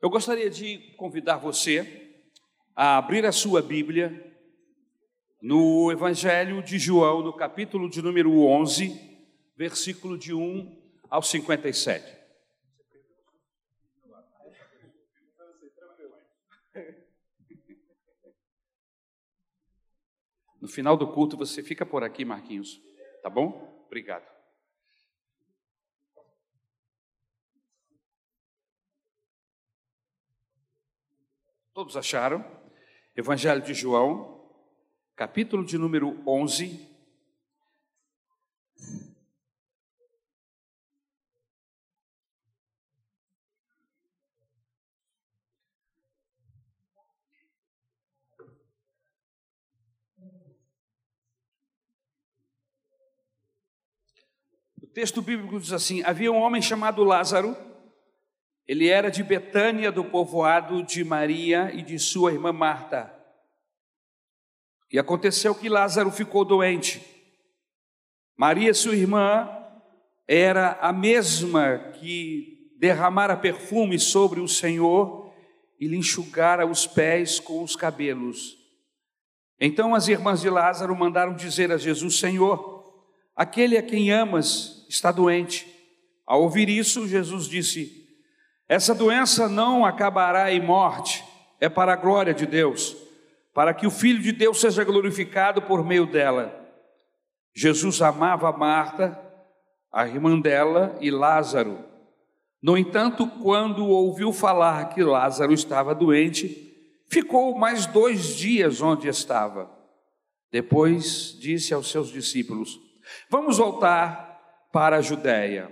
Eu gostaria de convidar você a abrir a sua Bíblia no Evangelho de João, no capítulo de número 11, versículo de 1 ao 57. No final do culto você fica por aqui, Marquinhos, tá bom? Obrigado. Todos acharam? Evangelho de João, capítulo de número 11. O texto bíblico diz assim: Havia um homem chamado Lázaro ele era de Betânia, do povoado de Maria e de sua irmã Marta. E aconteceu que Lázaro ficou doente. Maria, sua irmã, era a mesma que derramara perfume sobre o Senhor e lhe enxugara os pés com os cabelos. Então as irmãs de Lázaro mandaram dizer a Jesus: Senhor, aquele a quem amas está doente. Ao ouvir isso, Jesus disse: essa doença não acabará em morte, é para a glória de Deus, para que o Filho de Deus seja glorificado por meio dela. Jesus amava Marta, a irmã dela e Lázaro. No entanto, quando ouviu falar que Lázaro estava doente, ficou mais dois dias onde estava. Depois disse aos seus discípulos: Vamos voltar para a Judéia.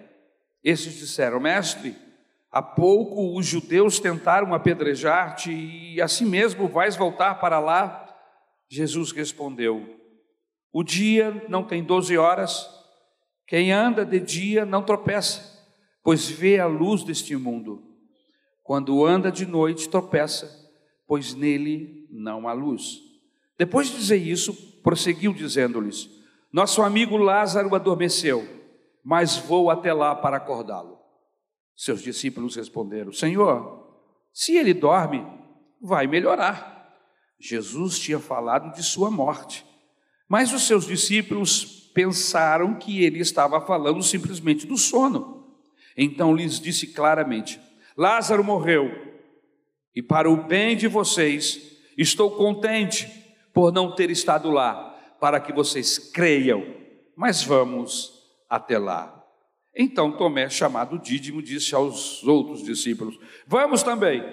Esses disseram: Mestre, Há pouco os judeus tentaram apedrejar-te e assim mesmo vais voltar para lá? Jesus respondeu: O dia não tem doze horas, quem anda de dia não tropeça, pois vê a luz deste mundo. Quando anda de noite, tropeça, pois nele não há luz. Depois de dizer isso, prosseguiu dizendo-lhes: Nosso amigo Lázaro adormeceu, mas vou até lá para acordá-lo. Seus discípulos responderam: Senhor, se ele dorme, vai melhorar. Jesus tinha falado de sua morte, mas os seus discípulos pensaram que ele estava falando simplesmente do sono. Então lhes disse claramente: Lázaro morreu, e para o bem de vocês, estou contente por não ter estado lá, para que vocês creiam, mas vamos até lá. Então Tomé, chamado Dídimo, disse aos outros discípulos: Vamos também,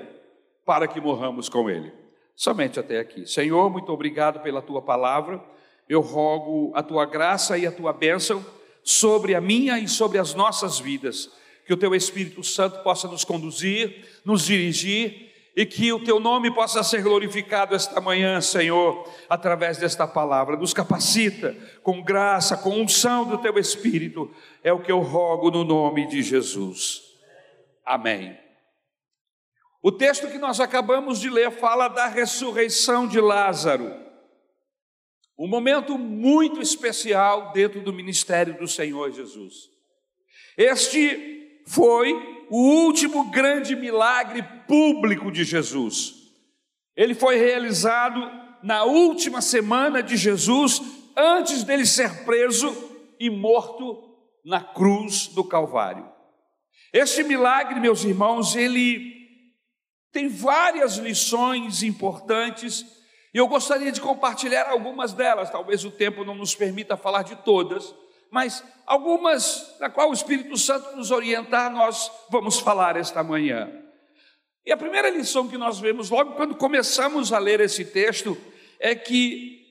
para que morramos com ele. Somente até aqui. Senhor, muito obrigado pela tua palavra. Eu rogo a tua graça e a tua bênção sobre a minha e sobre as nossas vidas. Que o teu Espírito Santo possa nos conduzir, nos dirigir e que o teu nome possa ser glorificado esta manhã, Senhor, através desta palavra. Nos capacita com graça, com unção do teu Espírito, é o que eu rogo no nome de Jesus. Amém. O texto que nós acabamos de ler fala da ressurreição de Lázaro. Um momento muito especial dentro do ministério do Senhor Jesus. Este foi o último grande milagre público de Jesus. Ele foi realizado na última semana de Jesus, antes dele ser preso e morto na cruz do Calvário. Este milagre, meus irmãos, ele tem várias lições importantes e eu gostaria de compartilhar algumas delas. Talvez o tempo não nos permita falar de todas, mas algumas na qual o Espírito Santo nos orientar, nós vamos falar esta manhã. E a primeira lição que nós vemos logo quando começamos a ler esse texto é que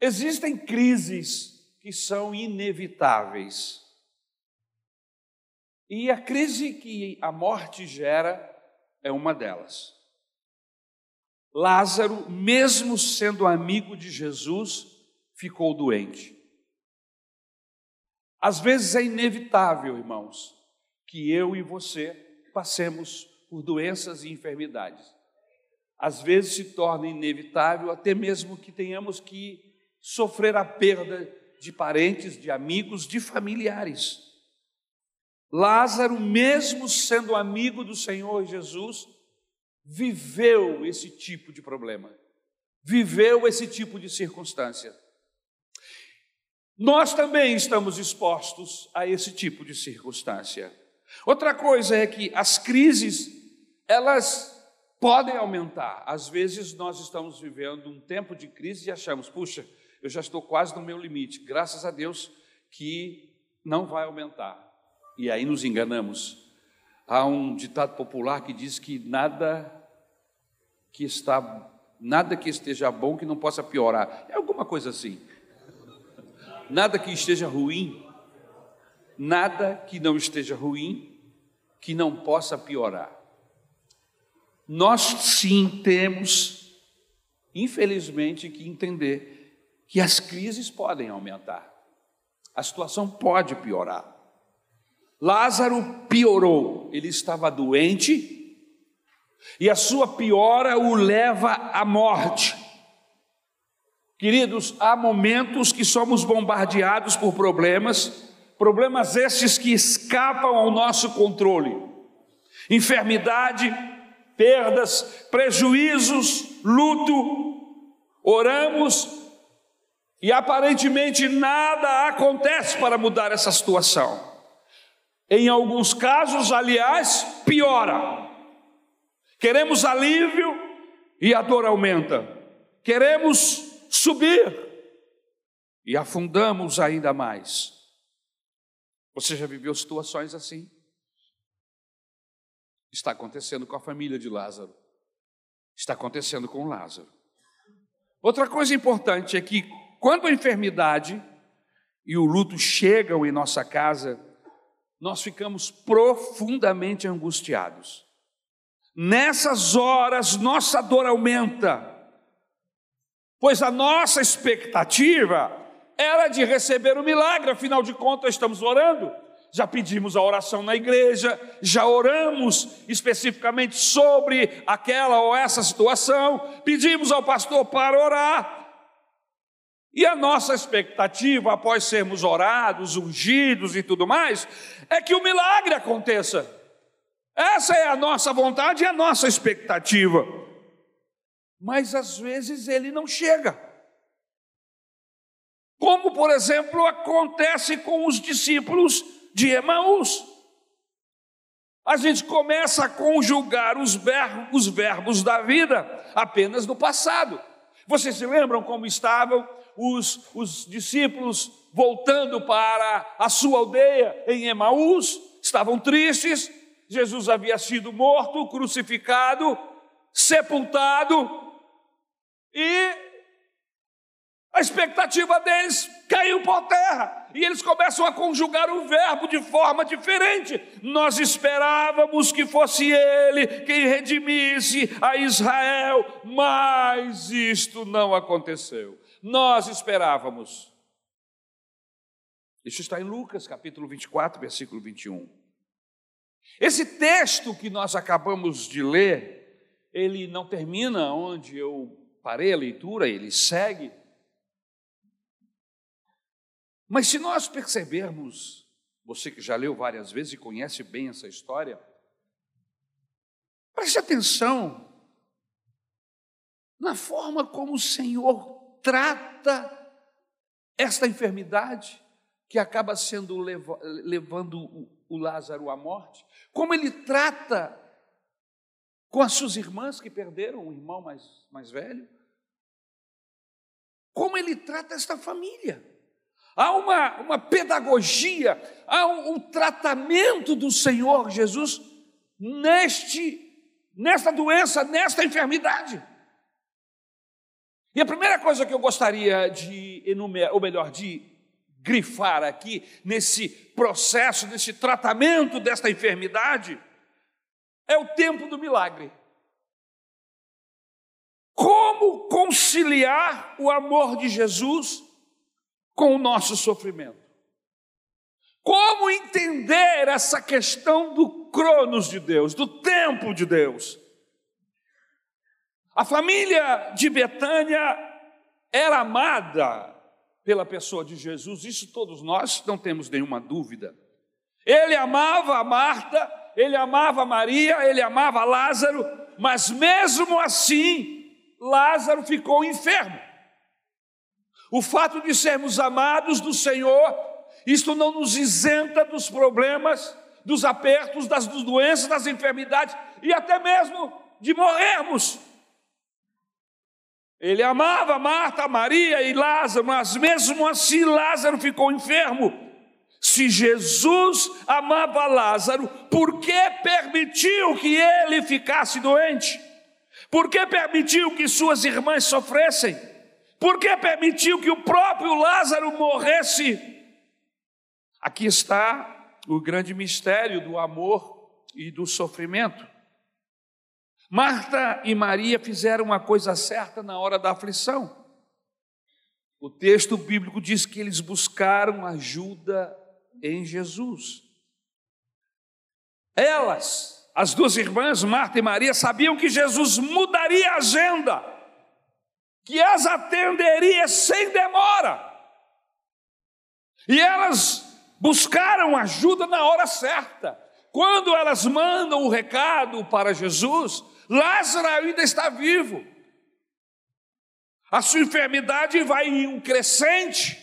existem crises que são inevitáveis. E a crise que a morte gera é uma delas. Lázaro, mesmo sendo amigo de Jesus, ficou doente. Às vezes é inevitável, irmãos, que eu e você passemos por doenças e enfermidades. Às vezes se torna inevitável até mesmo que tenhamos que sofrer a perda de parentes, de amigos, de familiares. Lázaro, mesmo sendo amigo do Senhor Jesus, viveu esse tipo de problema, viveu esse tipo de circunstância. Nós também estamos expostos a esse tipo de circunstância. Outra coisa é que as crises, elas podem aumentar. Às vezes nós estamos vivendo um tempo de crise e achamos, puxa, eu já estou quase no meu limite. Graças a Deus que não vai aumentar. E aí nos enganamos. Há um ditado popular que diz que nada que está nada que esteja bom que não possa piorar. É alguma coisa assim. Nada que esteja ruim, nada que não esteja ruim que não possa piorar. Nós sim temos, infelizmente, que entender que as crises podem aumentar. A situação pode piorar. Lázaro piorou, ele estava doente e a sua piora o leva à morte. Queridos, há momentos que somos bombardeados por problemas, problemas estes que escapam ao nosso controle. Enfermidade, perdas, prejuízos, luto. Oramos e aparentemente nada acontece para mudar essa situação. Em alguns casos, aliás, piora. Queremos alívio e a dor aumenta. Queremos subir e afundamos ainda mais. Você já viveu situações assim? Está acontecendo com a família de Lázaro. Está acontecendo com Lázaro. Outra coisa importante é que quando a enfermidade e o luto chegam em nossa casa, nós ficamos profundamente angustiados. Nessas horas, nossa dor aumenta, pois a nossa expectativa era de receber o milagre, afinal de contas, estamos orando. Já pedimos a oração na igreja, já oramos especificamente sobre aquela ou essa situação, pedimos ao pastor para orar, e a nossa expectativa, após sermos orados, ungidos e tudo mais, é que o milagre aconteça. Essa é a nossa vontade e a nossa expectativa. Mas às vezes ele não chega. Como, por exemplo, acontece com os discípulos de Emaús. A gente começa a conjugar os verbos, os verbos da vida apenas no passado. Vocês se lembram como estavam os, os discípulos voltando para a sua aldeia em Emaús? Estavam tristes, Jesus havia sido morto, crucificado, sepultado, e a expectativa deles caiu por terra. E eles começam a conjugar o verbo de forma diferente. Nós esperávamos que fosse ele quem redimisse a Israel, mas isto não aconteceu. Nós esperávamos. Isso está em Lucas capítulo 24, versículo 21. Esse texto que nós acabamos de ler, ele não termina onde eu parei a leitura, ele segue. Mas se nós percebermos, você que já leu várias vezes e conhece bem essa história, preste atenção na forma como o Senhor trata esta enfermidade que acaba sendo levando o Lázaro à morte, como ele trata com as suas irmãs que perderam um irmão mais, mais velho, como ele trata esta família. Há uma, uma pedagogia, há um, um tratamento do Senhor Jesus neste, nesta doença, nesta enfermidade. E a primeira coisa que eu gostaria de enumerar, ou melhor, de grifar aqui nesse processo, nesse tratamento desta enfermidade, é o tempo do milagre. Como conciliar o amor de Jesus com o nosso sofrimento? Como entender essa questão do cronos de Deus, do tempo de Deus? A família de Betânia era amada pela pessoa de Jesus, isso todos nós não temos nenhuma dúvida. Ele amava a Marta, ele amava Maria, ele amava Lázaro, mas mesmo assim, Lázaro ficou enfermo. O fato de sermos amados do Senhor, isto não nos isenta dos problemas, dos apertos, das doenças, das enfermidades e até mesmo de morrermos. Ele amava Marta, Maria e Lázaro, mas mesmo assim Lázaro ficou enfermo. Se Jesus amava Lázaro, por que permitiu que ele ficasse doente? Por que permitiu que suas irmãs sofressem? Por que permitiu que o próprio Lázaro morresse? Aqui está o grande mistério do amor e do sofrimento. Marta e Maria fizeram uma coisa certa na hora da aflição. O texto bíblico diz que eles buscaram ajuda em Jesus. Elas, as duas irmãs, Marta e Maria, sabiam que Jesus mudaria a agenda, que as atenderia sem demora. E elas buscaram ajuda na hora certa. Quando elas mandam o recado para Jesus, Lázaro ainda está vivo. A sua enfermidade vai em um crescente,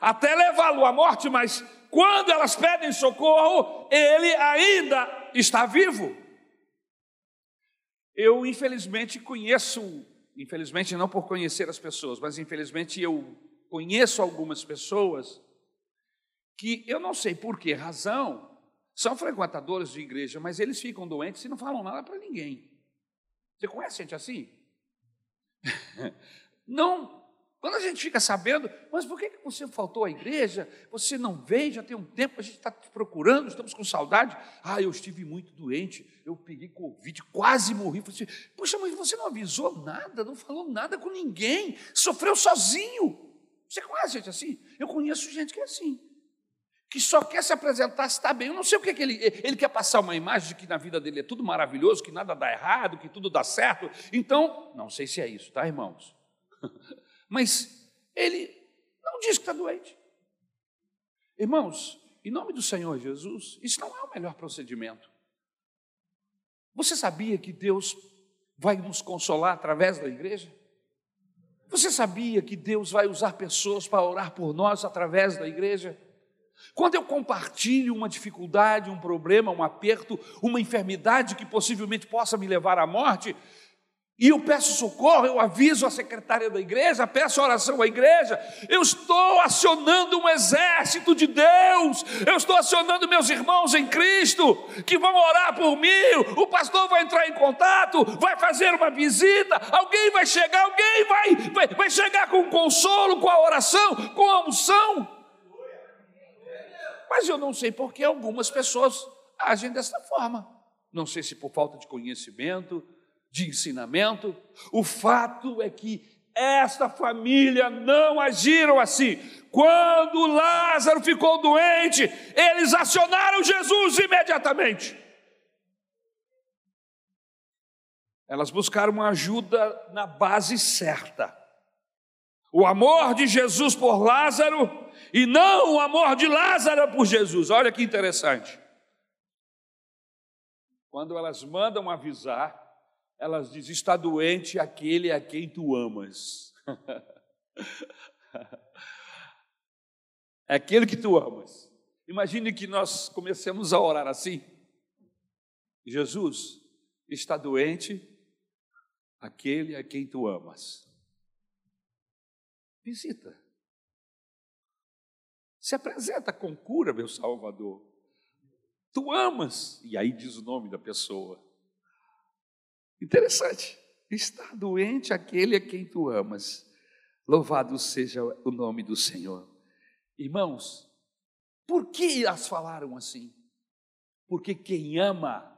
até levá-lo à morte, mas quando elas pedem socorro, ele ainda está vivo. Eu, infelizmente, conheço, infelizmente não por conhecer as pessoas, mas infelizmente eu conheço algumas pessoas que eu não sei por que razão são frequentadores de igreja, mas eles ficam doentes e não falam nada para ninguém. Você conhece gente assim? não quando a gente fica sabendo, mas por que você faltou à igreja? Você não veio, já tem um tempo, a gente está te procurando, estamos com saudade. Ah, eu estive muito doente, eu peguei Covid, quase morri. Falei assim, Poxa, mas você não avisou nada, não falou nada com ninguém, sofreu sozinho. Você conhece gente assim? Eu conheço gente que é assim, que só quer se apresentar se está bem. Eu não sei o que, é que ele. Ele quer passar uma imagem de que na vida dele é tudo maravilhoso, que nada dá errado, que tudo dá certo. Então, não sei se é isso, tá, irmãos? mas ele não diz que está doente. Irmãos, em nome do Senhor Jesus, isso não é o melhor procedimento. Você sabia que Deus vai nos consolar através da igreja? Você sabia que Deus vai usar pessoas para orar por nós através da igreja? Quando eu compartilho uma dificuldade, um problema, um aperto, uma enfermidade que possivelmente possa me levar à morte, e eu peço socorro, eu aviso a secretária da igreja, peço oração à igreja, eu estou acionando um exército de Deus, eu estou acionando meus irmãos em Cristo, que vão orar por mim, o pastor vai entrar em contato, vai fazer uma visita, alguém vai chegar, alguém vai, vai, vai chegar com consolo, com a oração, com a unção. Mas eu não sei por que algumas pessoas agem dessa forma, não sei se por falta de conhecimento, de ensinamento. O fato é que esta família não agiram assim. Quando Lázaro ficou doente, eles acionaram Jesus imediatamente. Elas buscaram uma ajuda na base certa. O amor de Jesus por Lázaro e não o amor de Lázaro por Jesus. Olha que interessante. Quando elas mandam avisar, elas dizem: está doente aquele a quem tu amas. é aquele que tu amas. Imagine que nós comecemos a orar assim. Jesus, está doente aquele a quem tu amas. Visita. Se apresenta com cura, meu Salvador. Tu amas, e aí diz o nome da pessoa. Interessante. Está doente aquele a quem tu amas. Louvado seja o nome do Senhor. Irmãos, por que elas falaram assim? Porque quem ama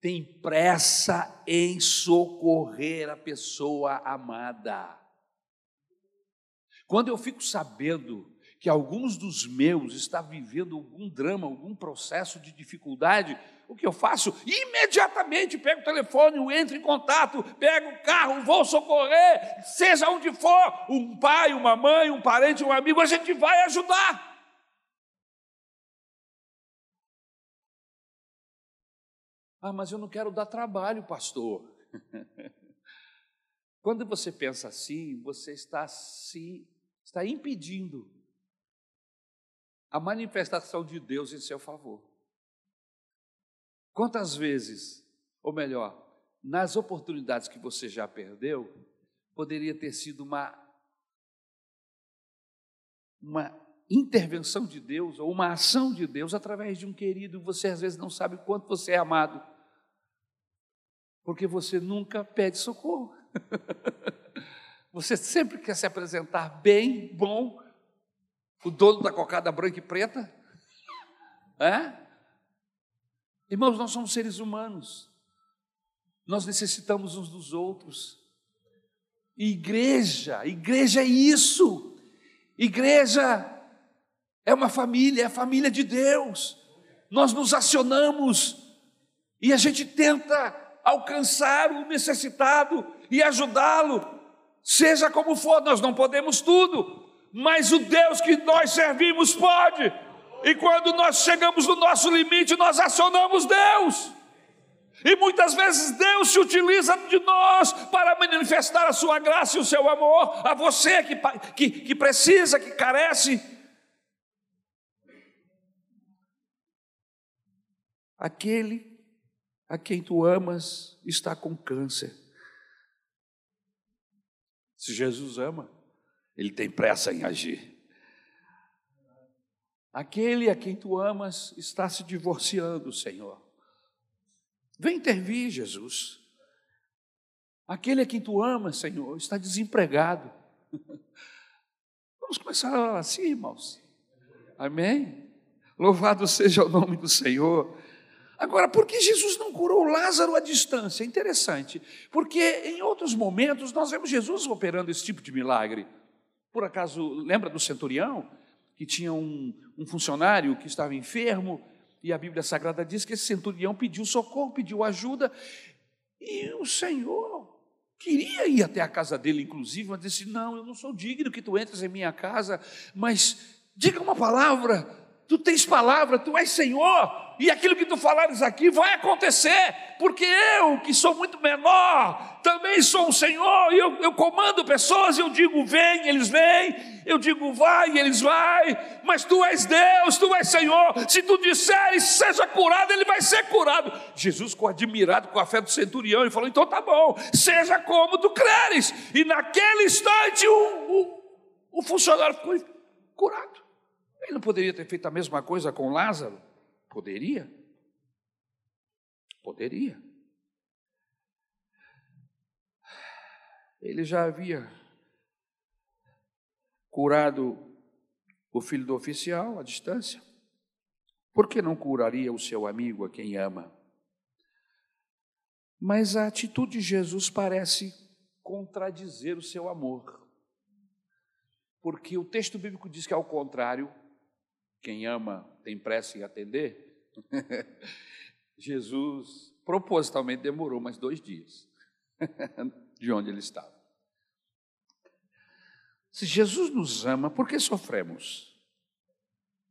tem pressa em socorrer a pessoa amada. Quando eu fico sabendo que alguns dos meus estão vivendo algum drama, algum processo de dificuldade, o que eu faço? Imediatamente pego o telefone, entro em contato, pego o carro, vou socorrer, seja onde for, um pai, uma mãe, um parente, um amigo, a gente vai ajudar. Ah, mas eu não quero dar trabalho, pastor. Quando você pensa assim, você está se está impedindo a manifestação de Deus em seu favor. Quantas vezes, ou melhor, nas oportunidades que você já perdeu, poderia ter sido uma uma intervenção de Deus ou uma ação de Deus através de um querido, você às vezes não sabe quanto você é amado. Porque você nunca pede socorro. Você sempre quer se apresentar bem, bom, o dono da cocada branca e preta? É? Irmãos, nós somos seres humanos. Nós necessitamos uns dos outros. igreja, igreja é isso. Igreja é uma família, é a família de Deus. Nós nos acionamos e a gente tenta alcançar o necessitado e ajudá-lo, seja como for, nós não podemos tudo, mas o Deus que nós servimos pode. E quando nós chegamos no nosso limite, nós acionamos Deus. E muitas vezes Deus se utiliza de nós para manifestar a sua graça e o seu amor a você que, que, que precisa, que carece. Aquele a quem tu amas está com câncer. Se Jesus ama, ele tem pressa em agir. Aquele a quem tu amas está se divorciando, Senhor. Vem intervir, Jesus. Aquele a quem tu amas, Senhor, está desempregado. Vamos começar assim, irmãos. Amém? Louvado seja o nome do Senhor. Agora, por que Jesus não curou Lázaro à distância? É interessante, porque em outros momentos nós vemos Jesus operando esse tipo de milagre. Por acaso, lembra do centurião? Que tinha um, um funcionário que estava enfermo, e a Bíblia Sagrada diz que esse centurião pediu socorro, pediu ajuda, e o Senhor queria ir até a casa dele, inclusive, mas disse: Não, eu não sou digno que tu entres em minha casa, mas diga uma palavra, tu tens palavra, tu és Senhor e aquilo que tu falares aqui vai acontecer, porque eu, que sou muito menor, também sou um Senhor, e eu, eu comando pessoas, eu digo vem, eles vêm, eu digo vai, eles vai, mas tu és Deus, tu és Senhor, se tu disseres seja curado, ele vai ser curado. Jesus ficou admirado com a fé do centurião, e falou: então tá bom, seja como tu creres, e naquele instante o, o funcionário ficou curado. Ele não poderia ter feito a mesma coisa com Lázaro? Poderia? Poderia. Ele já havia curado o filho do oficial à distância. Por que não curaria o seu amigo a quem ama? Mas a atitude de Jesus parece contradizer o seu amor. Porque o texto bíblico diz que, ao contrário, quem ama tem pressa em atender, Jesus propositalmente demorou mais dois dias de onde ele estava. Se Jesus nos ama, por que sofremos?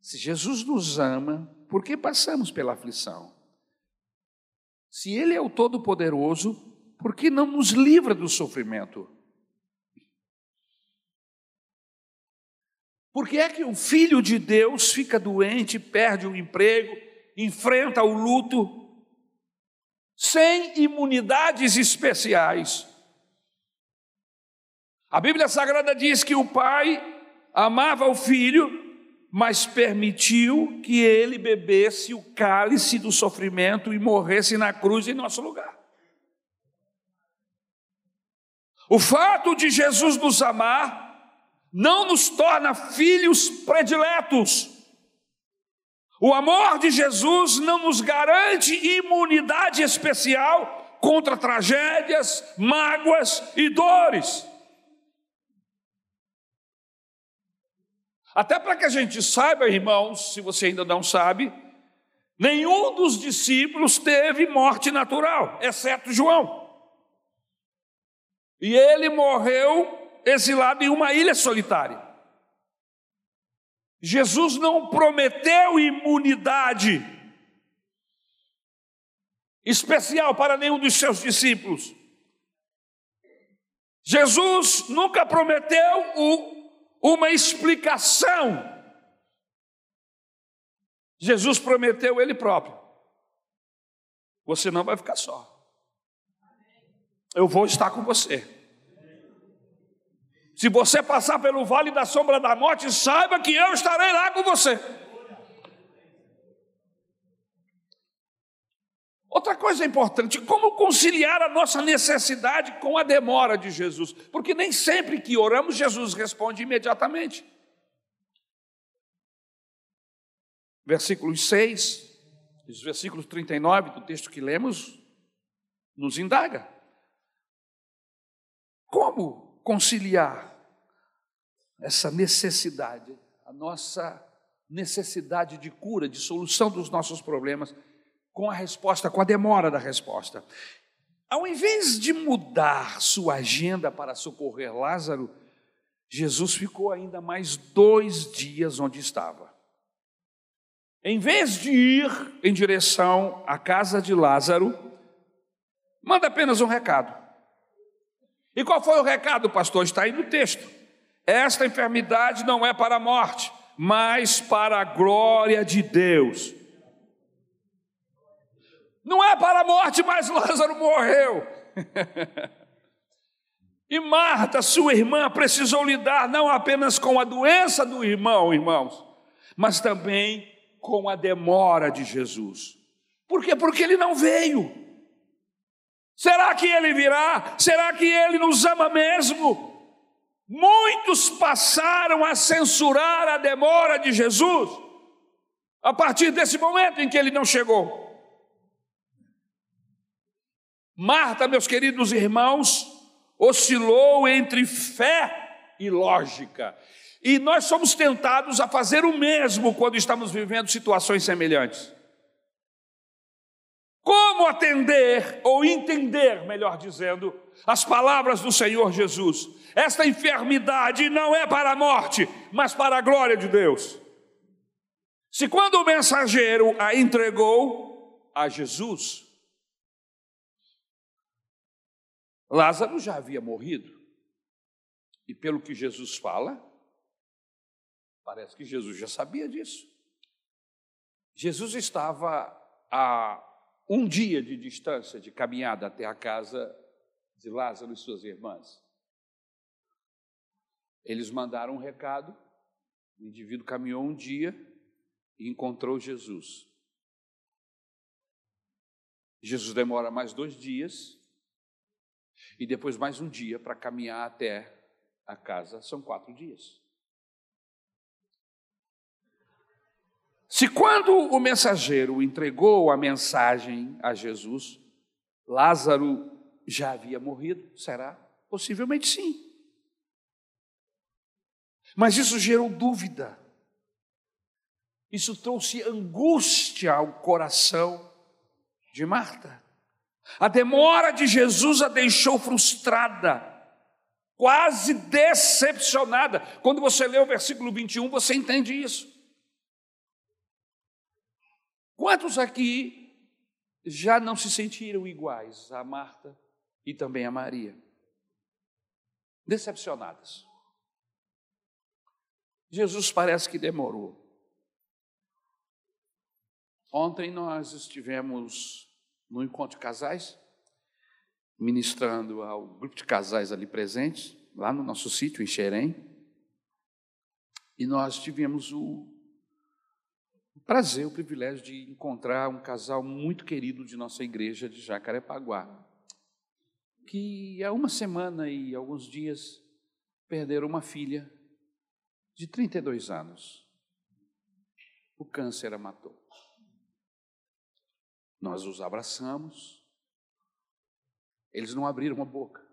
Se Jesus nos ama, por que passamos pela aflição? Se Ele é o Todo-Poderoso, por que não nos livra do sofrimento? Por que é que o filho de Deus fica doente, perde o emprego, enfrenta o luto, sem imunidades especiais? A Bíblia Sagrada diz que o pai amava o filho, mas permitiu que ele bebesse o cálice do sofrimento e morresse na cruz em nosso lugar. O fato de Jesus nos amar não nos torna filhos prediletos. O amor de Jesus não nos garante imunidade especial contra tragédias, mágoas e dores. Até para que a gente saiba, irmãos, se você ainda não sabe, nenhum dos discípulos teve morte natural, exceto João. E ele morreu exilado em uma ilha solitária. Jesus não prometeu imunidade. especial para nenhum dos seus discípulos. Jesus nunca prometeu uma explicação. Jesus prometeu Ele próprio. Você não vai ficar só. Eu vou estar com você. Se você passar pelo vale da sombra da morte, saiba que eu estarei lá com você. Outra coisa importante, como conciliar a nossa necessidade com a demora de Jesus? Porque nem sempre que oramos, Jesus responde imediatamente. Versículos 6, os versículos 39 do texto que lemos, nos indaga. Como conciliar essa necessidade, a nossa necessidade de cura, de solução dos nossos problemas, com a resposta, com a demora da resposta. Ao invés de mudar sua agenda para socorrer Lázaro, Jesus ficou ainda mais dois dias onde estava. Em vez de ir em direção à casa de Lázaro, manda apenas um recado. E qual foi o recado, pastor? Está aí no texto. Esta enfermidade não é para a morte, mas para a glória de Deus. Não é para a morte, mas Lázaro morreu. e Marta, sua irmã, precisou lidar não apenas com a doença do irmão, irmãos, mas também com a demora de Jesus. Por quê? Porque ele não veio. Será que ele virá? Será que ele nos ama mesmo? Muitos passaram a censurar a demora de Jesus a partir desse momento em que ele não chegou. Marta, meus queridos irmãos, oscilou entre fé e lógica. E nós somos tentados a fazer o mesmo quando estamos vivendo situações semelhantes. Como atender ou entender, melhor dizendo, as palavras do Senhor Jesus? Esta enfermidade não é para a morte, mas para a glória de Deus. Se quando o mensageiro a entregou a Jesus, Lázaro já havia morrido. E pelo que Jesus fala, parece que Jesus já sabia disso. Jesus estava a um dia de distância de caminhada até a casa de Lázaro e suas irmãs. Eles mandaram um recado, o indivíduo caminhou um dia e encontrou Jesus. Jesus demora mais dois dias e depois mais um dia para caminhar até a casa, são quatro dias. Se quando o mensageiro entregou a mensagem a Jesus, Lázaro já havia morrido, será? Possivelmente sim. Mas isso gerou dúvida. Isso trouxe angústia ao coração de Marta. A demora de Jesus a deixou frustrada, quase decepcionada. Quando você lê o versículo 21, você entende isso. Quantos aqui já não se sentiram iguais a Marta e também a Maria? Decepcionadas. Jesus parece que demorou. Ontem nós estivemos no encontro de casais, ministrando ao grupo de casais ali presentes, lá no nosso sítio, em Xerém. E nós tivemos o prazer, o privilégio de encontrar um casal muito querido de nossa igreja de Jacarepaguá, que há uma semana e alguns dias perderam uma filha de 32 anos. O câncer a matou. Nós os abraçamos, eles não abriram a boca.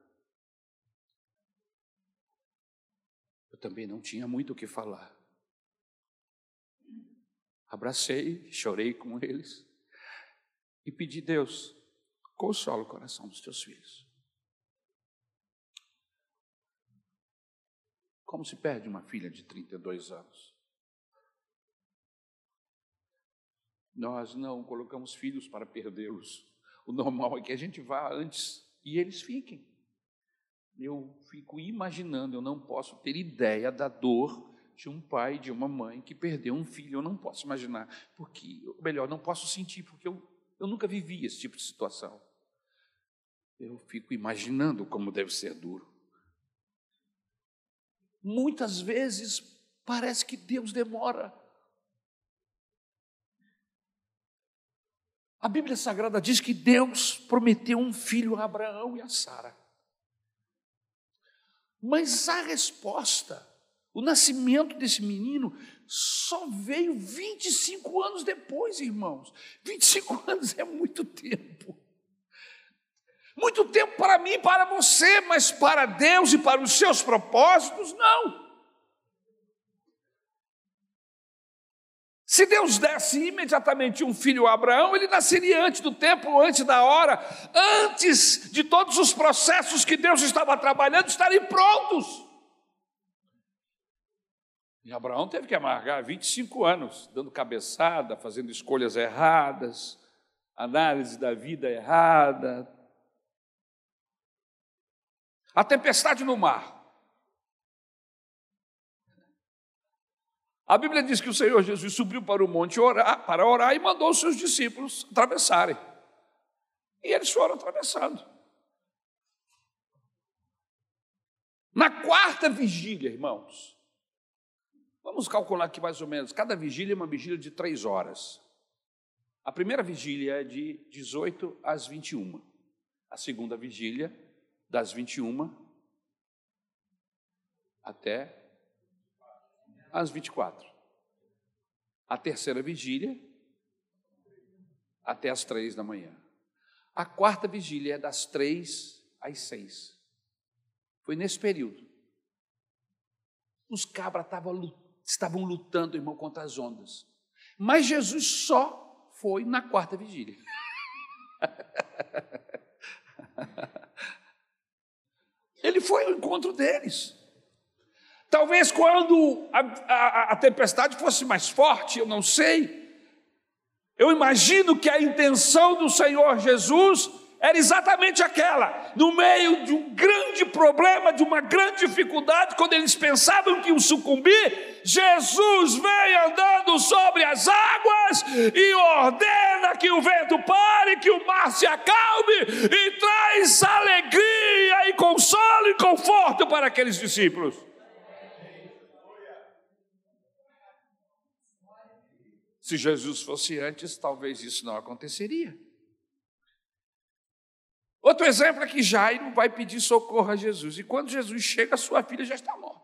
Eu também não tinha muito o que falar abracei, chorei com eles e pedi, Deus, consola o coração dos teus filhos. Como se perde uma filha de 32 anos? Nós não colocamos filhos para perdê-los. O normal é que a gente vá antes e eles fiquem. Eu fico imaginando, eu não posso ter ideia da dor de um pai, de uma mãe que perdeu um filho. Eu não posso imaginar, porque, melhor, não posso sentir, porque eu, eu nunca vivi esse tipo de situação. Eu fico imaginando como deve ser duro. Muitas vezes parece que Deus demora. A Bíblia Sagrada diz que Deus prometeu um filho a Abraão e a Sara. Mas a resposta, o nascimento desse menino, só veio 25 anos depois, irmãos. 25 anos é muito tempo. Muito tempo para mim e para você, mas para Deus e para os seus propósitos, não. Se Deus desse imediatamente um filho a Abraão, ele nasceria antes do tempo, antes da hora, antes de todos os processos que Deus estava trabalhando estarem prontos. E Abraão teve que amargar 25 anos, dando cabeçada, fazendo escolhas erradas, análise da vida errada. A tempestade no mar. A Bíblia diz que o Senhor Jesus subiu para o monte orar, para orar e mandou os seus discípulos atravessarem. E eles foram atravessando. Na quarta vigília, irmãos, vamos calcular aqui mais ou menos, cada vigília é uma vigília de três horas. A primeira vigília é de 18 às 21. A segunda vigília, das 21 até às 24. A terceira vigília, até às três da manhã. A quarta vigília é das três às seis. Foi nesse período. Os cabras estavam lutando, irmão, contra as ondas. Mas Jesus só foi na quarta vigília. Ele foi ao encontro deles. Talvez quando a, a, a, tempestade fosse mais forte, eu não sei. Eu imagino que a intenção do Senhor Jesus era exatamente aquela. No meio de um grande problema, de uma grande dificuldade, quando eles pensavam que iam sucumbir, Jesus vem andando sobre as águas e ordena que o vento pare, que o mar se acalme e traz alegria e consolo e conforto para aqueles discípulos. Se Jesus fosse antes, talvez isso não aconteceria. Outro exemplo é que Jairo vai pedir socorro a Jesus, e quando Jesus chega, sua filha já está morta.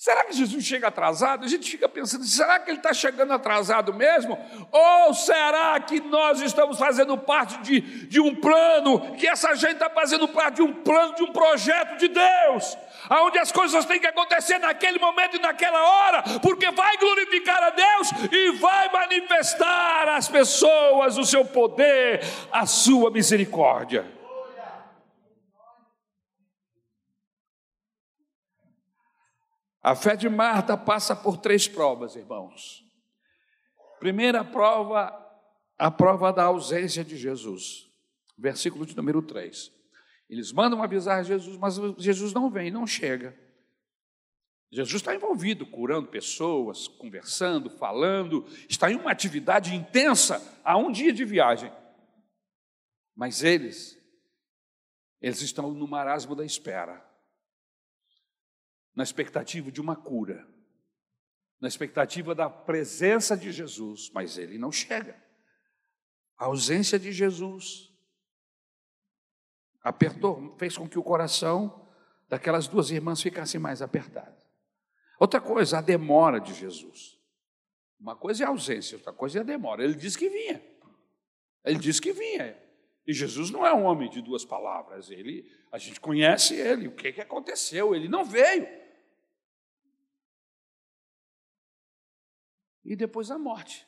Será que Jesus chega atrasado? A gente fica pensando, será que ele está chegando atrasado mesmo? Ou será que nós estamos fazendo parte de, de um plano, que essa gente está fazendo parte de um plano, de um projeto de Deus, onde as coisas têm que acontecer naquele momento e naquela hora, porque vai glorificar a Deus e vai manifestar às pessoas o seu poder, a sua misericórdia. A fé de Marta passa por três provas, irmãos. Primeira prova, a prova da ausência de Jesus. Versículo de número 3. Eles mandam avisar Jesus, mas Jesus não vem, não chega. Jesus está envolvido, curando pessoas, conversando, falando, está em uma atividade intensa há um dia de viagem. Mas eles, eles estão no marasmo da espera na expectativa de uma cura, na expectativa da presença de Jesus, mas ele não chega. A ausência de Jesus apertou, fez com que o coração daquelas duas irmãs ficasse mais apertado. Outra coisa, a demora de Jesus. Uma coisa é a ausência, outra coisa é a demora. Ele disse que vinha. Ele disse que vinha. E Jesus não é um homem de duas palavras. Ele, a gente conhece ele. O que, que aconteceu? Ele não veio. e depois a morte.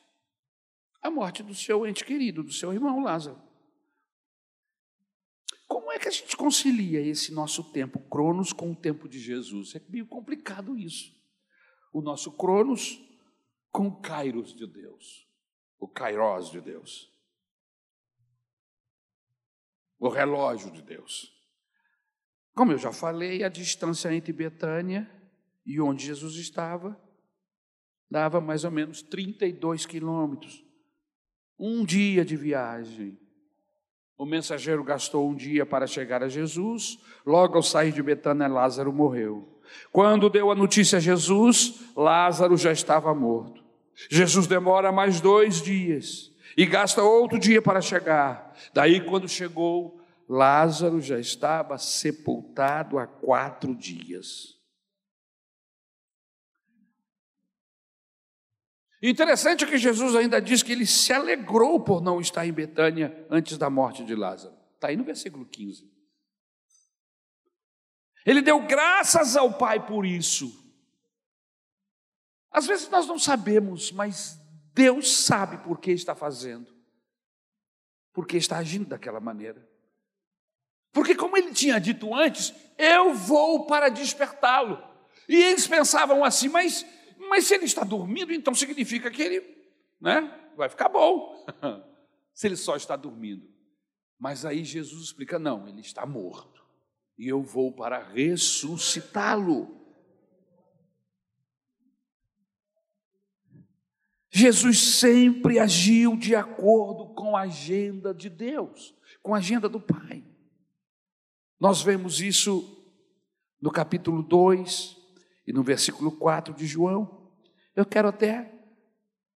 A morte do seu ente querido, do seu irmão Lázaro. Como é que a gente concilia esse nosso tempo Cronos com o tempo de Jesus? É meio complicado isso. O nosso Cronos com o Kairos de Deus, o Kairos de Deus. O relógio de Deus. Como eu já falei, a distância entre Betânia e onde Jesus estava dava mais ou menos 32 quilômetros. Um dia de viagem. O mensageiro gastou um dia para chegar a Jesus. Logo ao sair de Betânia, Lázaro morreu. Quando deu a notícia a Jesus, Lázaro já estava morto. Jesus demora mais dois dias e gasta outro dia para chegar. Daí, quando chegou, Lázaro já estava sepultado há quatro dias. Interessante que Jesus ainda diz que ele se alegrou por não estar em Betânia antes da morte de Lázaro. Está aí no versículo 15. Ele deu graças ao Pai por isso. Às vezes nós não sabemos, mas Deus sabe por que está fazendo, por que está agindo daquela maneira. Porque, como ele tinha dito antes, eu vou para despertá-lo. E eles pensavam assim, mas, mas se ele está dormindo, então significa que ele né, vai ficar bom. se ele só está dormindo. Mas aí Jesus explica: não, ele está morto. E eu vou para ressuscitá-lo. Jesus sempre agiu de acordo com a agenda de Deus, com a agenda do Pai. Nós vemos isso no capítulo 2 e no versículo 4 de João. Eu quero até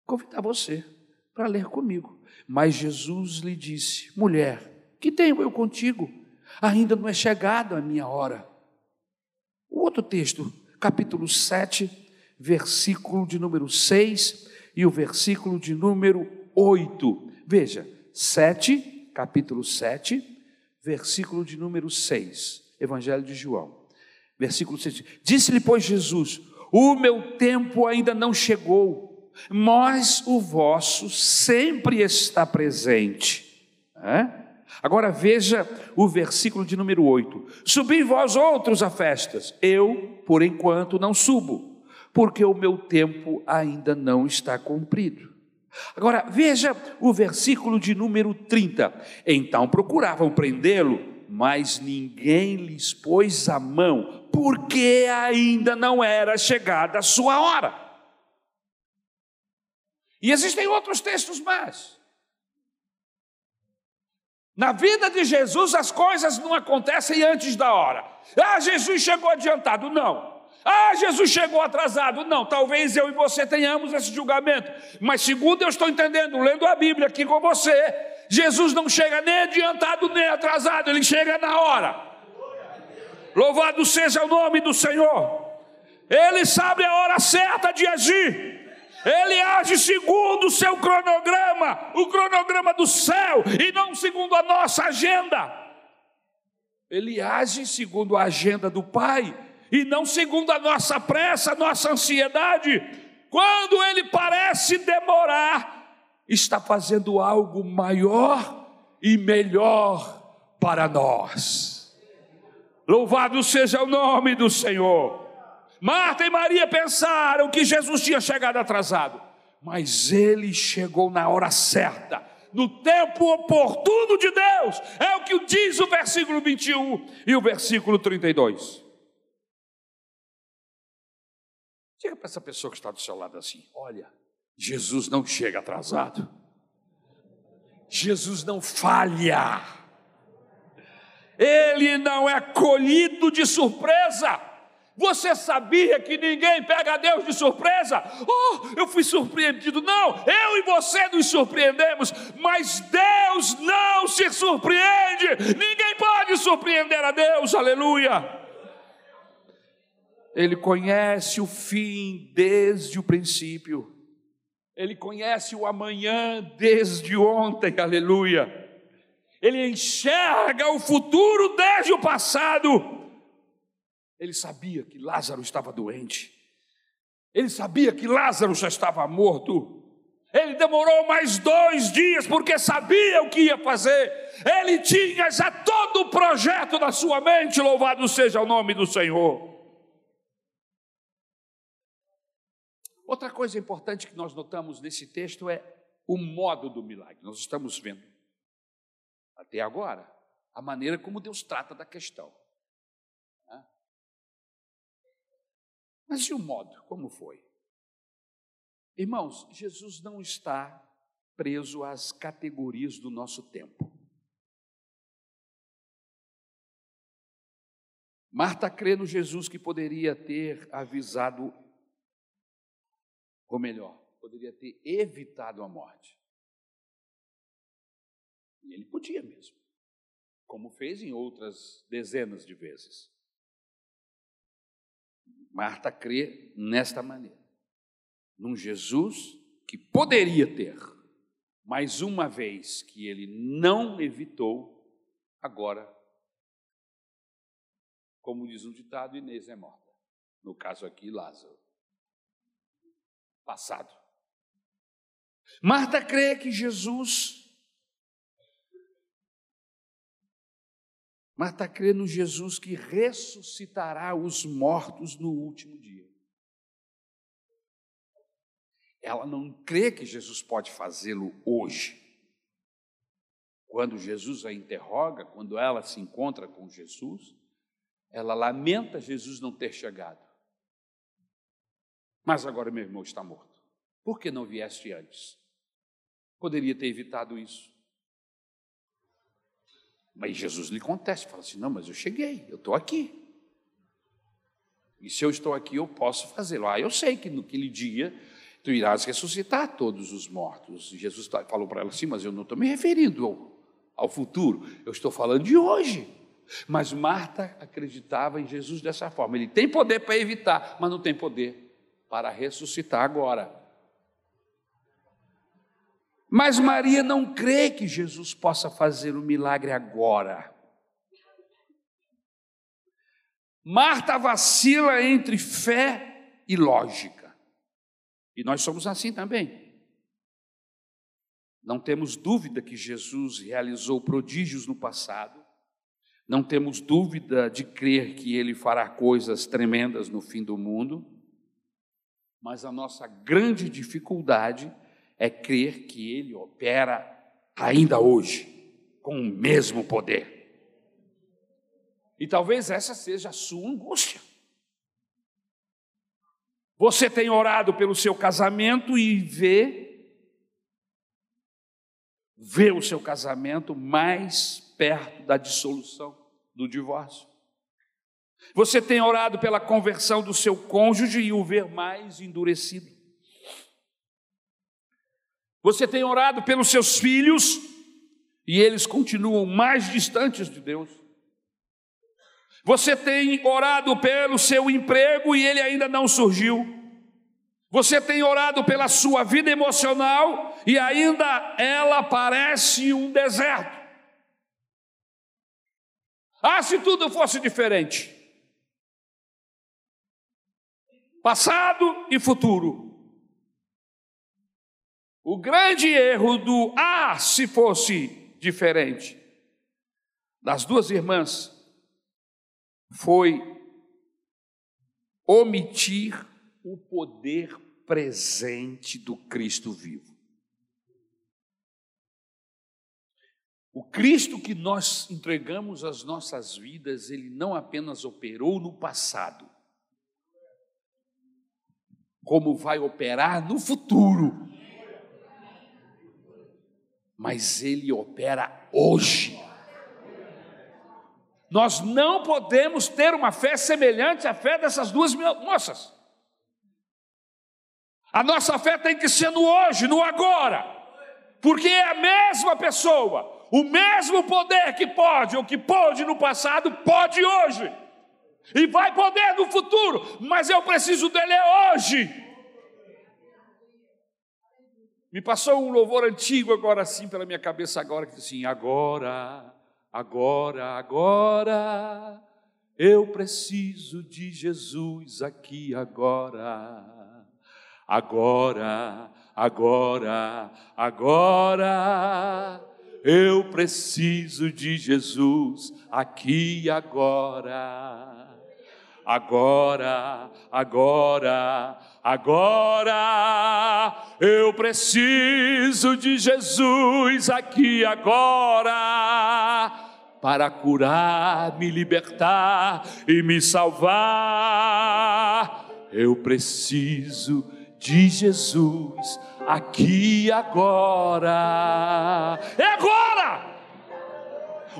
convidar você para ler comigo. Mas Jesus lhe disse: Mulher, que tenho eu contigo? Ainda não é chegada a minha hora. O outro texto, capítulo 7, versículo de número 6 e o versículo de número 8. Veja, 7, capítulo 7, versículo de número 6, Evangelho de João, versículo 6. Disse-lhe, pois, Jesus: O meu tempo ainda não chegou, mas o vosso sempre está presente. É? Agora veja o versículo de número 8: Subi vós outros a festas, eu, por enquanto, não subo, porque o meu tempo ainda não está cumprido. Agora, veja o versículo de número 30. Então procuravam prendê-lo, mas ninguém lhes pôs a mão, porque ainda não era chegada a sua hora. E existem outros textos mais. Na vida de Jesus, as coisas não acontecem antes da hora. Ah, Jesus chegou adiantado. Não. Ah, Jesus chegou atrasado. Não, talvez eu e você tenhamos esse julgamento. Mas segundo eu estou entendendo, lendo a Bíblia aqui com você, Jesus não chega nem adiantado nem atrasado, ele chega na hora. Louvado seja o nome do Senhor. Ele sabe a hora certa de agir. Ele age segundo o seu cronograma, o cronograma do céu, e não segundo a nossa agenda. Ele age segundo a agenda do Pai e não segundo a nossa pressa, a nossa ansiedade. Quando ele parece demorar, está fazendo algo maior e melhor para nós. Louvado seja o nome do Senhor. Marta e Maria pensaram que Jesus tinha chegado atrasado, mas ele chegou na hora certa, no tempo oportuno de Deus. É o que diz o versículo 21 e o versículo 32. Diga para essa pessoa que está do seu lado assim: olha, Jesus não chega atrasado, Jesus não falha, Ele não é colhido de surpresa. Você sabia que ninguém pega Deus de surpresa? Oh, eu fui surpreendido. Não, eu e você nos surpreendemos, mas Deus não se surpreende. Ninguém pode surpreender a Deus, aleluia. Ele conhece o fim desde o princípio. Ele conhece o amanhã desde ontem, aleluia. Ele enxerga o futuro desde o passado. Ele sabia que Lázaro estava doente. Ele sabia que Lázaro já estava morto. Ele demorou mais dois dias porque sabia o que ia fazer. Ele tinha já todo o projeto na sua mente. Louvado seja o nome do Senhor. Outra coisa importante que nós notamos nesse texto é o modo do milagre. Nós estamos vendo até agora a maneira como Deus trata da questão. Mas e o modo? Como foi? Irmãos, Jesus não está preso às categorias do nosso tempo. Marta crê no Jesus que poderia ter avisado, ou melhor, poderia ter evitado a morte. E ele podia mesmo, como fez em outras dezenas de vezes. Marta crê nesta maneira, num Jesus que poderia ter, mas uma vez que ele não evitou, agora, como diz um ditado, Inês é morta. No caso aqui, Lázaro. Passado. Marta crê que Jesus Marta crê no Jesus que ressuscitará os mortos no último dia. Ela não crê que Jesus pode fazê-lo hoje. Quando Jesus a interroga, quando ela se encontra com Jesus, ela lamenta Jesus não ter chegado. Mas agora meu irmão está morto. Por que não vieste antes? Poderia ter evitado isso. Mas Jesus lhe contesta, fala assim: não, mas eu cheguei, eu estou aqui. E se eu estou aqui, eu posso fazê-lo. Ah, eu sei que naquele dia tu irás ressuscitar todos os mortos. E Jesus tá, falou para ela assim, mas eu não estou me referindo ao, ao futuro, eu estou falando de hoje. Mas Marta acreditava em Jesus dessa forma. Ele tem poder para evitar, mas não tem poder para ressuscitar agora. Mas Maria não crê que Jesus possa fazer o milagre agora. Marta vacila entre fé e lógica. E nós somos assim também. Não temos dúvida que Jesus realizou prodígios no passado. Não temos dúvida de crer que ele fará coisas tremendas no fim do mundo. Mas a nossa grande dificuldade é crer que Ele opera ainda hoje, com o mesmo poder. E talvez essa seja a sua angústia. Você tem orado pelo seu casamento e vê vê o seu casamento mais perto da dissolução, do divórcio. Você tem orado pela conversão do seu cônjuge e o ver mais endurecido. Você tem orado pelos seus filhos e eles continuam mais distantes de Deus. Você tem orado pelo seu emprego e ele ainda não surgiu. Você tem orado pela sua vida emocional e ainda ela parece um deserto. Ah, se tudo fosse diferente. Passado e futuro. O grande erro do ah, se fosse diferente, das duas irmãs, foi omitir o poder presente do Cristo vivo. O Cristo que nós entregamos às nossas vidas, ele não apenas operou no passado, como vai operar no futuro mas ele opera hoje. Nós não podemos ter uma fé semelhante à fé dessas duas moças. A nossa fé tem que ser no hoje, no agora, porque é a mesma pessoa, o mesmo poder que pode ou que pôde no passado, pode hoje, e vai poder no futuro, mas eu preciso dele hoje. Me passou um louvor antigo agora assim pela minha cabeça agora que diz assim: agora, agora, agora eu preciso de Jesus aqui agora. Agora, agora, agora eu preciso de Jesus aqui agora agora, agora, agora. Eu preciso de Jesus aqui agora. para curar, me libertar e me salvar. Eu preciso de Jesus aqui agora. É agora!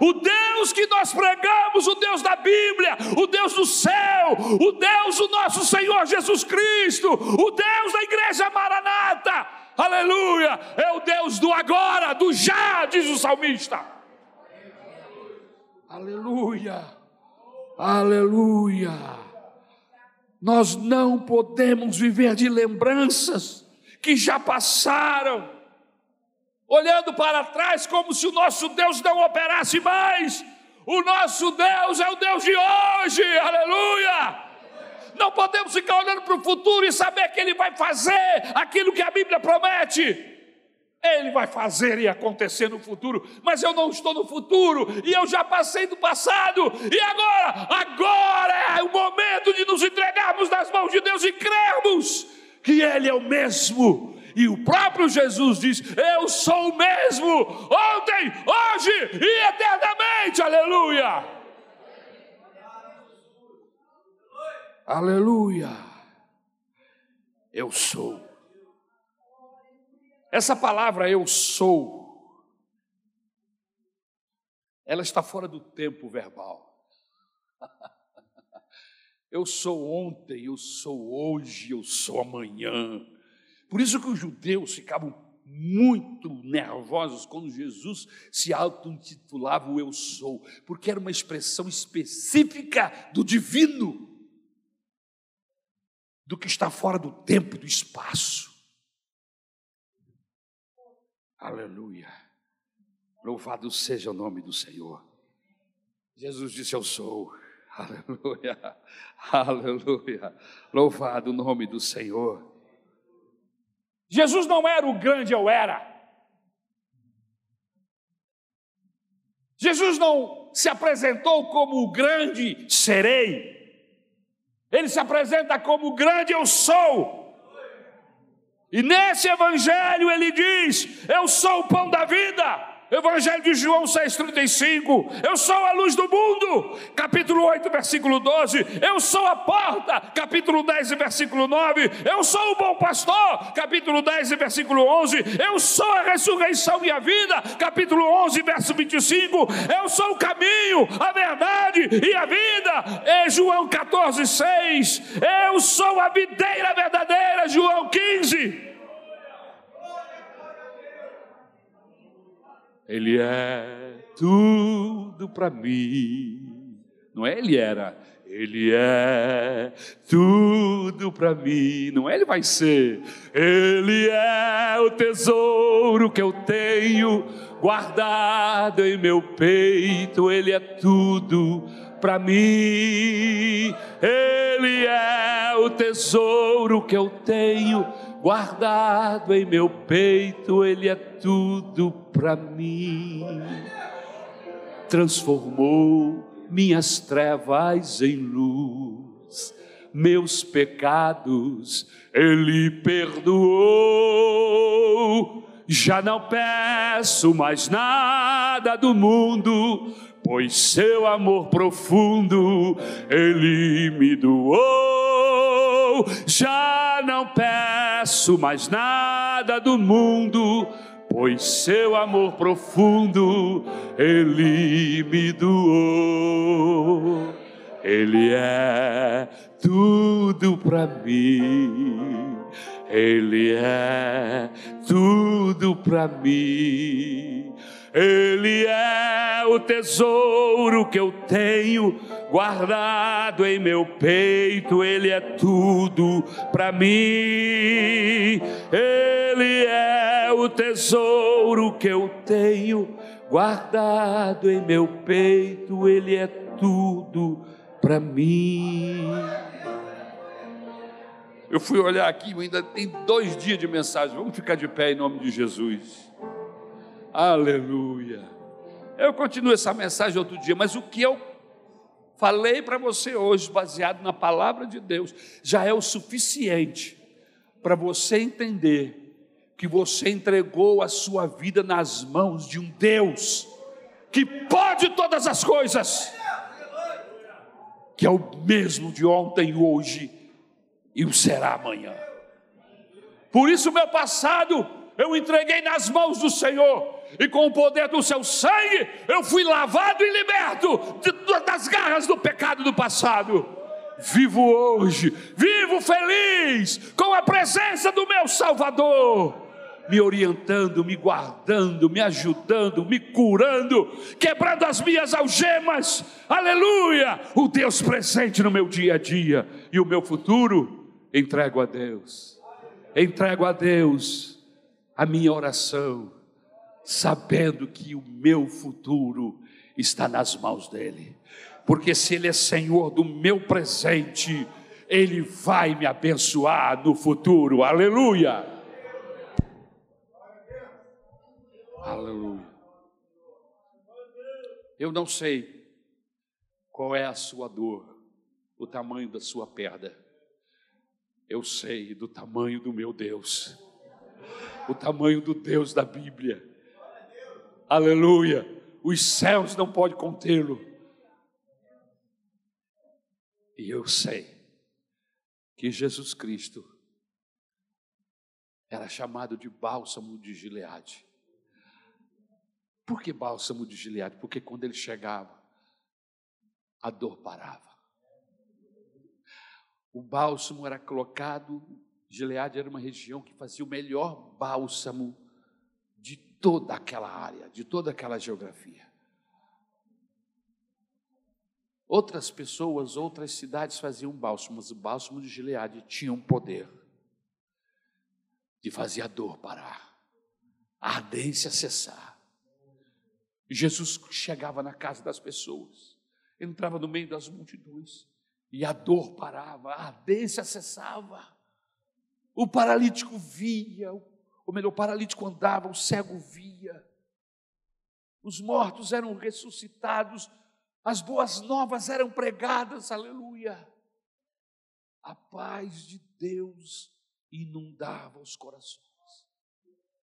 O Deus que nós pregamos, o Deus da Bíblia, o Deus do céu, o Deus do nosso Senhor Jesus Cristo, o Deus da igreja Maranata, aleluia, é o Deus do agora, do já, diz o salmista. Aleluia, aleluia. Nós não podemos viver de lembranças que já passaram, olhando para trás como se o nosso Deus não operasse mais. O nosso Deus é o Deus de hoje, aleluia. Não podemos ficar olhando para o futuro e saber que Ele vai fazer aquilo que a Bíblia promete. Ele vai fazer e acontecer no futuro, mas eu não estou no futuro e eu já passei do passado, e agora? Agora é o momento de nos entregarmos nas mãos de Deus e crermos que Ele é o mesmo. E o próprio Jesus diz: Eu sou o mesmo, ontem, hoje e eternamente, aleluia. Aleluia. Eu sou. Essa palavra eu sou, ela está fora do tempo verbal. Eu sou ontem, eu sou hoje, eu sou amanhã. Por isso que os judeus ficavam muito nervosos quando Jesus se auto-intitulava o Eu Sou, porque era uma expressão específica do divino, do que está fora do tempo e do espaço. Aleluia. Louvado seja o nome do Senhor. Jesus disse: Eu sou. Aleluia. Aleluia. Louvado o nome do Senhor. Jesus não era o grande eu era. Jesus não se apresentou como o grande serei. Ele se apresenta como o grande eu sou. E nesse evangelho ele diz: Eu sou o pão da vida. Evangelho de João 6,35. Eu sou a luz do mundo. Capítulo 8, versículo 12. Eu sou a porta. Capítulo 10, versículo 9. Eu sou o bom pastor. Capítulo 10, versículo 11. Eu sou a ressurreição e a vida. Capítulo 11, verso 25. Eu sou o caminho, a verdade e a vida. É João 14, 6. Eu sou a videira verdadeira. João 15. Ele é tudo para mim. Não é ele era, ele é tudo para mim. Não é ele vai ser. Ele é o tesouro que eu tenho guardado em meu peito. Ele é tudo para mim. Ele é o tesouro que eu tenho guardado em meu peito, Ele é tudo para mim. Transformou minhas trevas em luz, meus pecados Ele perdoou. Já não peço mais nada do mundo, pois seu amor profundo Ele me doou. Já não peço peço mais nada do mundo, pois seu amor profundo ele me doou. Ele é tudo para mim. Ele é tudo para mim. Ele é o tesouro que eu tenho guardado em meu peito, Ele é tudo para mim. Ele é o tesouro que eu tenho guardado em meu peito, Ele é tudo para mim. Eu fui olhar aqui, ainda tem dois dias de mensagem. Vamos ficar de pé em nome de Jesus. Aleluia. Eu continuo essa mensagem outro dia, mas o que eu falei para você hoje, baseado na palavra de Deus, já é o suficiente para você entender que você entregou a sua vida nas mãos de um Deus que pode todas as coisas, que é o mesmo de ontem, hoje e o será amanhã. Por isso, meu passado eu entreguei nas mãos do Senhor, e com o poder do seu sangue eu fui lavado e liberto das garras do pecado do passado. Vivo hoje, vivo feliz, com a presença do meu Salvador me orientando, me guardando, me ajudando, me curando, quebrando as minhas algemas. Aleluia! O Deus presente no meu dia a dia e o meu futuro entrego a Deus. Entrego a Deus a minha oração, sabendo que o meu futuro está nas mãos dele. Porque se ele é Senhor do meu presente, ele vai me abençoar no futuro. Aleluia! Aleluia. Eu não sei qual é a sua dor, o tamanho da sua perda. Eu sei do tamanho do meu Deus, o tamanho do Deus da Bíblia. Aleluia. Os céus não podem contê-lo. E eu sei que Jesus Cristo era chamado de bálsamo de Gileade. Por que bálsamo de Gileade? Porque quando ele chegava, a dor parava. O bálsamo era colocado, Gileade era uma região que fazia o melhor bálsamo de toda aquela área, de toda aquela geografia. Outras pessoas, outras cidades faziam bálsamo, mas o bálsamo de Gileade tinha um poder de fazer a dor parar, a ardência cessar. Jesus chegava na casa das pessoas, entrava no meio das multidões, e a dor parava, a ardência cessava. O paralítico via, ou melhor, o paralítico andava, o cego via. Os mortos eram ressuscitados, as boas novas eram pregadas, aleluia. A paz de Deus inundava os corações.